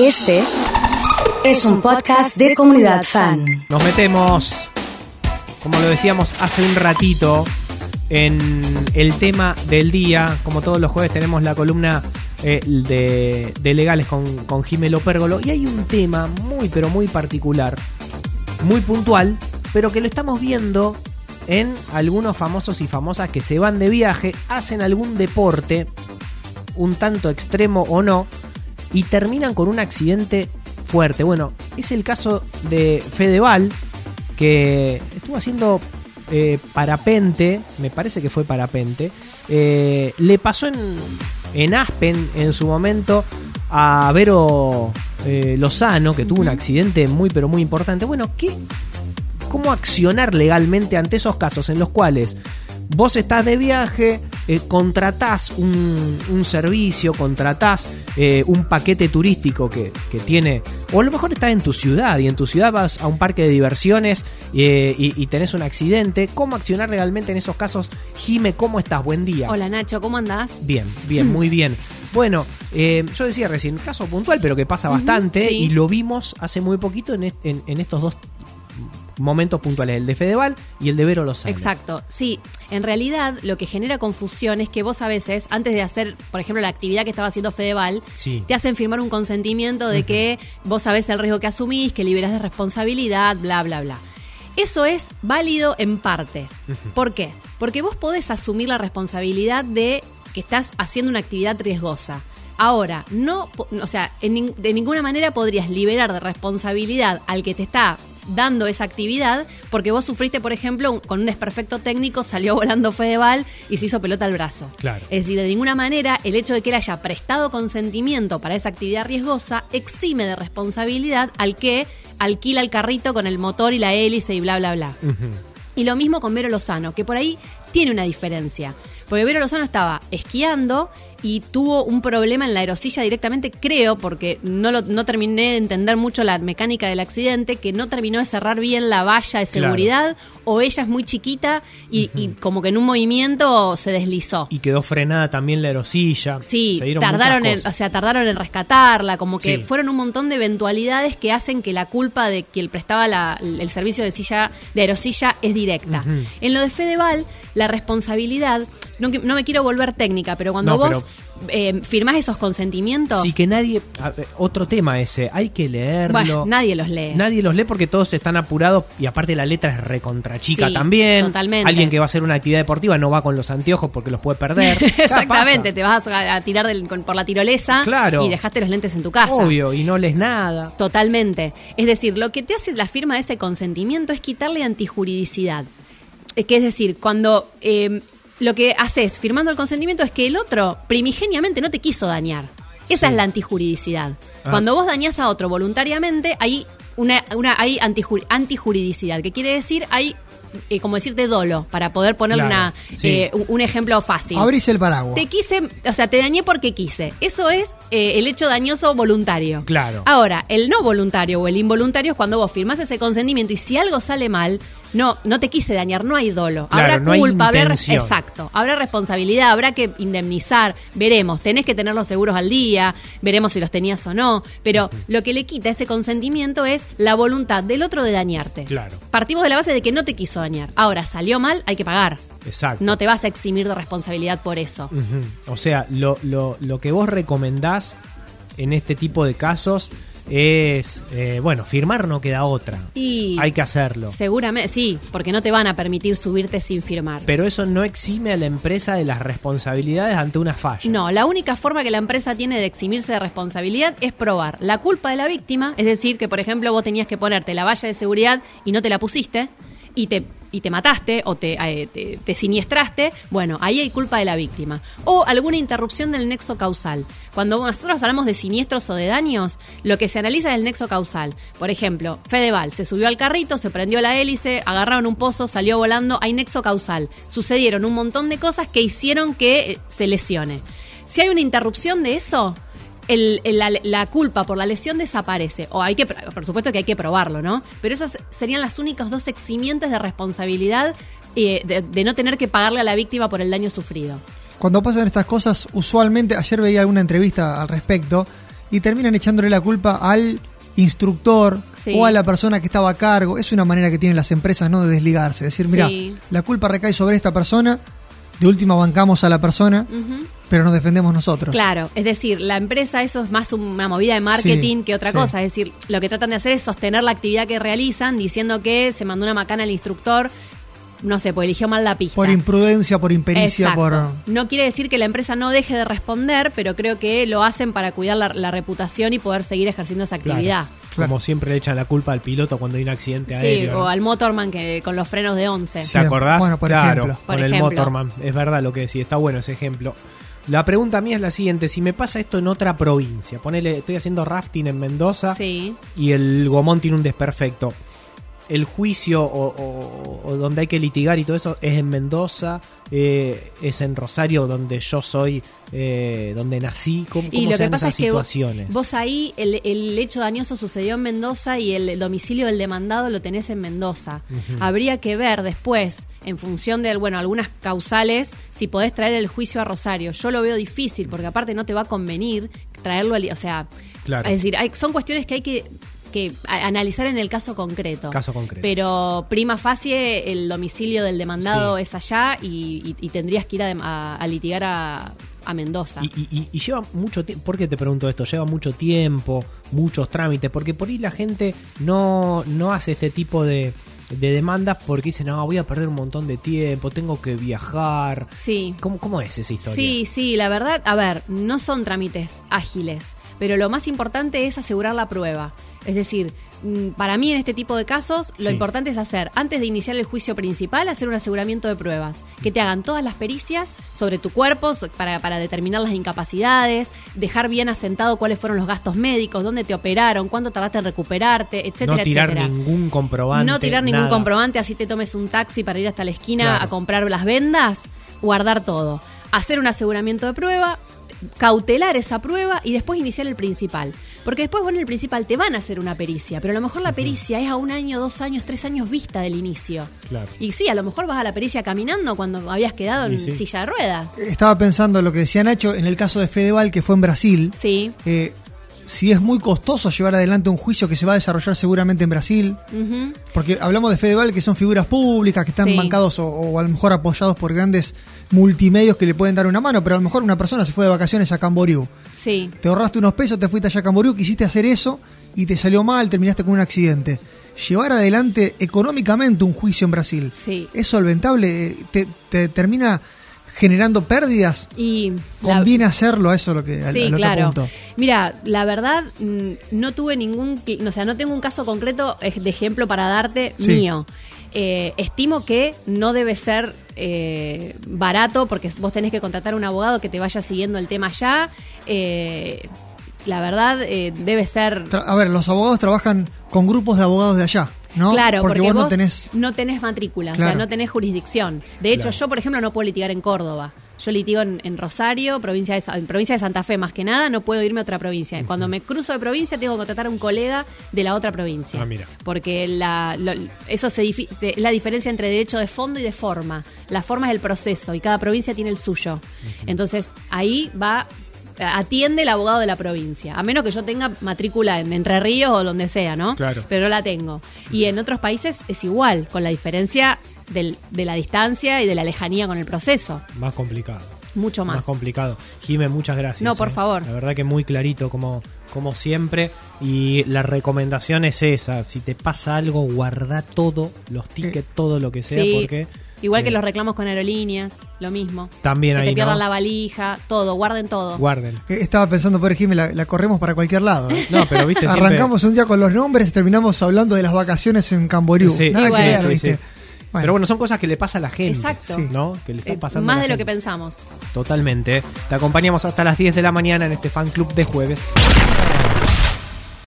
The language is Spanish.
Este es un podcast de comunidad fan. Nos metemos, como lo decíamos hace un ratito, en el tema del día. Como todos los jueves tenemos la columna eh, de, legales con, con Jimelo Pérgolo. Y hay un tema muy, pero muy particular, muy puntual, pero que lo estamos viendo en algunos famosos y famosas que se van de viaje, hacen algún deporte, un tanto extremo o no, y terminan con un accidente fuerte. Bueno, es el caso de Fedeval, que estuvo haciendo eh, parapente, me parece que fue parapente, eh, le pasó en, en Aspen en su momento a Vero eh, Lozano, que tuvo un accidente muy pero muy importante. Bueno, ¿qué, ¿cómo accionar legalmente ante esos casos en los cuales vos estás de viaje, eh, contratás un, un servicio, contratás eh, un paquete turístico que, que tiene, o a lo mejor estás en tu ciudad y en tu ciudad vas a un parque de diversiones eh, y, y tenés un accidente. ¿Cómo accionar legalmente en esos casos? Jime, ¿cómo estás? Buen día. Hola Nacho, ¿cómo andás? Bien, bien, muy bien. Bueno, eh, yo decía recién, caso puntual, pero que pasa bastante sí. y lo vimos hace muy poquito en, est- en- en estos dos momentos puntuales, el de Fedeval y el de Vero Lozano. Exacto, sí. En realidad lo que genera confusión es que vos a veces, antes de hacer, por ejemplo, la actividad que estaba haciendo Fedeval, Sí. te hacen firmar un consentimiento de que vos sabés el riesgo que asumís, que liberás de responsabilidad, bla, bla, bla. Eso es válido en parte. ¿Por qué? Porque vos podés asumir la responsabilidad de que estás haciendo una actividad riesgosa. Ahora, no, o sea, en de ninguna manera podrías liberar de responsabilidad al que te está dando esa actividad porque vos sufriste, por ejemplo, un- con un desperfecto técnico, salió volando Fedeval y se hizo pelota al brazo. Claro. Es decir, de ninguna manera el hecho de que él haya prestado consentimiento para esa actividad riesgosa exime de responsabilidad al que alquila el carrito con el motor y la hélice y bla, bla, bla. Y lo mismo con Vero Lozano, que por ahí tiene una diferencia. Porque Vero Lozano estaba esquiando y tuvo un problema en la aerosilla directamente, creo, porque no, lo, no terminé de entender mucho la mecánica del accidente, que no terminó de cerrar bien la valla de Claro. seguridad, o ella es muy chiquita y, y como que en un movimiento se deslizó. Y quedó frenada también la aerosilla. Sí, Se tardaron en, o sea, tardaron en rescatarla, como que Sí. fueron un montón de eventualidades que hacen que la culpa de quien prestaba la- el servicio de silla de aerosilla es directa. En lo de Fedeval, la responsabilidad, no, no me quiero volver técnica, pero cuando No, vos eh, firmás esos consentimientos, Sí, que nadie. ver, otro tema ese. Hay que leerlo. bueno, nadie los lee. Nadie los lee porque todos están apurados y aparte la letra es recontra chica Sí, también. totalmente. Alguien que va a hacer una actividad deportiva no va con los anteojos porque los puede perder. Exactamente, te vas a, a tirar del- con- por la tirolesa Claro. y dejaste los lentes en tu casa. Obvio, y no lees nada. Totalmente. Es decir, lo que te hace la firma de ese consentimiento es quitarle antijuridicidad. Que es decir, cuando eh, lo que haces firmando el consentimiento es que el otro primigeniamente no te quiso dañar. Esa Sí. es la antijuridicidad. Ah. Cuando vos dañás a otro voluntariamente, hay una, una hay antiju- antijuridicidad, que quiere decir hay eh, como decirte dolo, para poder Claro, una, sí. eh, un- un ejemplo fácil. Abrís el paraguas. Te quise, o sea, te dañé porque quise. Eso es eh, el hecho dañoso voluntario. Claro. Ahora, el no voluntario o el involuntario es cuando vos firmás ese consentimiento y si algo sale mal, no, no te quise dañar, no hay dolo. Claro, habrá no culpa, habrá, exacto, habrá responsabilidad, habrá que indemnizar, veremos, tenés que tener los seguros al día, veremos si los tenías o no, pero lo que le quita ese consentimiento es la voluntad del otro de dañarte. Claro. Partimos de la base de que no te quiso dañar. Ahora, salió mal, hay que pagar. Exacto. No te vas a eximir de responsabilidad por eso. O sea, lo, lo, lo que vos recomendás en este tipo de casos es, eh, bueno, firmar no queda otra. Y Hay que hacerlo. seguramente, sí, porque no te van a permitir subirte sin firmar. Pero eso no exime a la empresa de las responsabilidades ante una falla. No, la única forma que la empresa tiene de eximirse de responsabilidad es probar la culpa de la víctima, es decir, que por ejemplo vos tenías que ponerte la valla de seguridad y no te la pusiste y te y te mataste o te, eh, te, te siniestraste, bueno, ahí hay culpa de la víctima. O alguna interrupción del nexo causal. Cuando nosotros hablamos de siniestros o de daños, lo que se analiza es el nexo causal. Por ejemplo, Fedeval se subió al carrito, se prendió la hélice, agarraron un pozo, salió volando, hay nexo causal. Sucedieron un montón de cosas que hicieron que eh, se lesione. Si hay una interrupción de eso, el- el- la, la culpa por la lesión desaparece. O hay que, por supuesto que hay que probarlo, ¿no? Pero esas serían las únicas dos eximientes de responsabilidad eh, de, de no tener que pagarle a la víctima por el daño sufrido. Cuando pasan estas cosas, usualmente, ayer veía alguna entrevista al respecto, y terminan echándole la culpa al instructor Sí. o a la persona que estaba a cargo. Es una manera que tienen las empresas no de desligarse, decir, mira, Sí. la culpa recae sobre esta persona, de última bancamos a la persona, pero nos defendemos nosotros. Claro, es decir, la empresa eso es más una movida de marketing Sí, que otra sí. cosa. Es decir, lo que tratan de hacer es sostener la actividad que realizan diciendo que se mandó una macana al instructor, no sé, pues eligió mal la pista. Por imprudencia, por impericia, Exacto. por... No quiere decir que la empresa no deje de responder, pero creo que lo hacen para cuidar la, la reputación y poder seguir ejerciendo esa Claro. Como siempre le echan la culpa al piloto cuando hay un accidente Sí, aéreo. o ¿no? al motorman que con los frenos de 11. ¿Te Sí, acordás? bueno, por claro, ejemplo. con Por el ejemplo. Motorman. Es verdad lo que decís, está bueno ese ejemplo. La pregunta mía es la siguiente: si me pasa esto en otra provincia, ponele, estoy haciendo rafting en Mendoza Sí. y el gomón tiene un desperfecto. El juicio o, o- o donde hay que litigar y todo eso es en Mendoza, eh, es en Rosario, donde yo soy, eh, donde nací. ¿Cómo, Y cómo lo se que pasa es esas que vos, situaciones? vos ahí, el, el hecho dañoso sucedió en Mendoza y el domicilio del demandado lo tenés en Mendoza. Habría que ver después, en función de bueno, algunas causales, si podés traer el juicio a Rosario. Yo lo veo difícil, porque aparte no te va a convenir traerlo, al- o sea, Claro. es decir, hay- son cuestiones que hay que que analizar en el caso concreto. Caso concreto. Pero prima facie, el domicilio del demandado Sí. es allá y, y- y tendrías que ir a, a- a litigar a, a Mendoza. Y, y- y- y lleva mucho tiempo. ¿Por qué te pregunto esto? Lleva mucho tiempo, muchos trámites, porque por ahí la gente no, no hace este tipo de, de demandas porque dice, no, voy a perder un montón de tiempo, tengo que viajar. Sí. ¿Cómo, cómo es esa historia? Sí, sí, la verdad, a ver, no son trámites ágiles, pero lo más importante es asegurar la prueba. Es decir, para mí en este tipo de casos, lo Sí. importante es hacer, antes de iniciar el juicio principal, hacer un aseguramiento de pruebas, que te hagan todas las pericias sobre tu cuerpo para, para determinar las incapacidades, dejar bien asentado cuáles fueron los gastos médicos, dónde te operaron, cuánto tardaste en recuperarte, etcétera, no tirar etcétera. ningún comprobante. No tirar ningún nada. comprobante, así te tomes un taxi para ir hasta la esquina Claro. a comprar las vendas, guardar todo. Hacer un aseguramiento de prueba, cautelar esa prueba y después iniciar el principal. Porque después, bueno, en el principal te van a hacer una pericia, pero a lo mejor la pericia es a un año, dos años, tres años vista del inicio. Claro. Y sí, a lo mejor vas a la pericia caminando cuando habías quedado en sí. silla de ruedas. Estaba pensando lo que decía Nacho en el caso de Fedeval, que fue en Brasil. Sí. Eh, si es muy costoso llevar adelante un juicio que se va a desarrollar seguramente en Brasil, porque hablamos de Fedeval, que son figuras públicas, que están Sí. bancados o, o a lo mejor apoyados por grandes multimedios que le pueden dar una mano, pero a lo mejor una persona se fue de vacaciones a Camboriú. Sí. Te ahorraste unos pesos, te fuiste allá a Camboriú, quisiste hacer eso y te salió mal, terminaste con un accidente. Llevar adelante económicamente un juicio en Brasil, Sí. ¿es solventable? ¿Te, te termina generando pérdidas? Y la- ¿Conviene hacerlo? A eso es lo que Sí, al otro claro. punto. Mira, la verdad, mm, no tuve ningún, o sea, no tengo un caso concreto eh, de ejemplo para darte Sí. mío. Eh, estimo que no debe ser eh, barato porque vos tenés que contratar un abogado que te vaya siguiendo el tema ya. Eh, la verdad, eh, debe ser A ver, los abogados trabajan con grupos de abogados de allá, ¿no? Claro, porque, vos, vos no tenés. no tenés matrícula, o sea, no tenés jurisdicción. De hecho, Claro. yo, por ejemplo, no puedo litigar en Córdoba. Yo litigo en, en Rosario, provincia de, en provincia de Santa Fe más que nada, no puedo irme a otra provincia. Cuando me cruzo de provincia tengo que contratar a un colega de la otra provincia. Ah, mira. Porque la, lo- eso se es la diferencia entre derecho de fondo y de forma. La forma es el proceso y cada provincia tiene el suyo. Entonces, ahí va atiende el abogado de la provincia, a menos que yo tenga matrícula en Entre Ríos o donde sea, ¿no? Claro. Pero no la tengo. Y en otros países es igual, con la diferencia del- de la distancia y de la lejanía con el proceso. Más complicado. Mucho más. complicado. Jimé, muchas gracias. No, por eh. favor. La verdad que muy clarito como, como siempre. Y la recomendación es esa. Si te pasa algo, guarda todo, los tickets, todo lo que sea, Sí. porque... Igual que los reclamos con aerolíneas, lo mismo. También que ahí, te pierdan ¿no? la valija, todo, guarden todo. Guarden. Eh, Estaba pensando, por ejemplo, la, la corremos para cualquier lado. ¿eh? No, pero viste siempre... Arrancamos un día con los nombres y terminamos hablando de las vacaciones en Camboriú. Sí, Nada que bueno. ver, sí, ¿viste? sí. Pero bueno, son cosas que le pasa a la gente. Exacto. Sí. ¿No? Que le están Eh, pasando a más la de lo que gente. pensamos. Totalmente. Te acompañamos hasta las 10 de la mañana en este fan club de jueves.